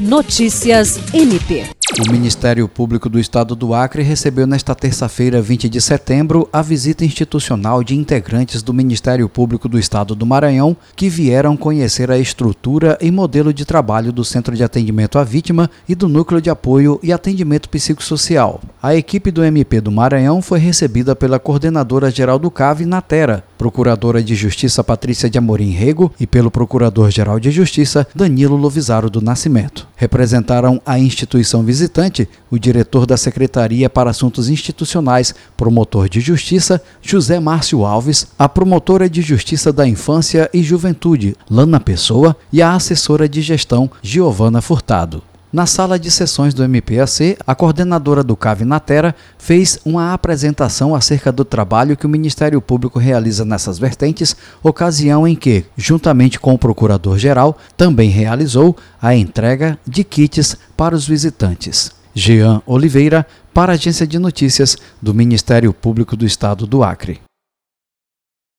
Notícias MP. O Ministério Público do Estado do Acre recebeu nesta terça-feira, 20 de setembro, a visita institucional de integrantes do Ministério Público do Estado do Maranhão que vieram conhecer a estrutura e modelo de trabalho do Centro de Atendimento à Vítima e do Núcleo de Apoio e Atendimento Psicossocial. A equipe do MP do Maranhão foi recebida pela coordenadora geral do CAV, Natera, Procuradora de Justiça Patrícia de Amorim Rego e pelo Procurador-Geral de Justiça Danilo Lovisaro do Nascimento. Representaram a instituição visitante o diretor da Secretaria para Assuntos Institucionais, promotor de Justiça José Márcio Alves, a promotora de Justiça da Infância e Juventude Lana Pessoa e a assessora de gestão Giovana Furtado. Na sala de sessões do MPAC, a coordenadora do CAV Natera fez uma apresentação acerca do trabalho que o Ministério Público realiza nessas vertentes, ocasião em que, juntamente com o Procurador-Geral, também realizou a entrega de kits para os visitantes. Jean Oliveira, para a Agência de Notícias do Ministério Público do Estado do Acre.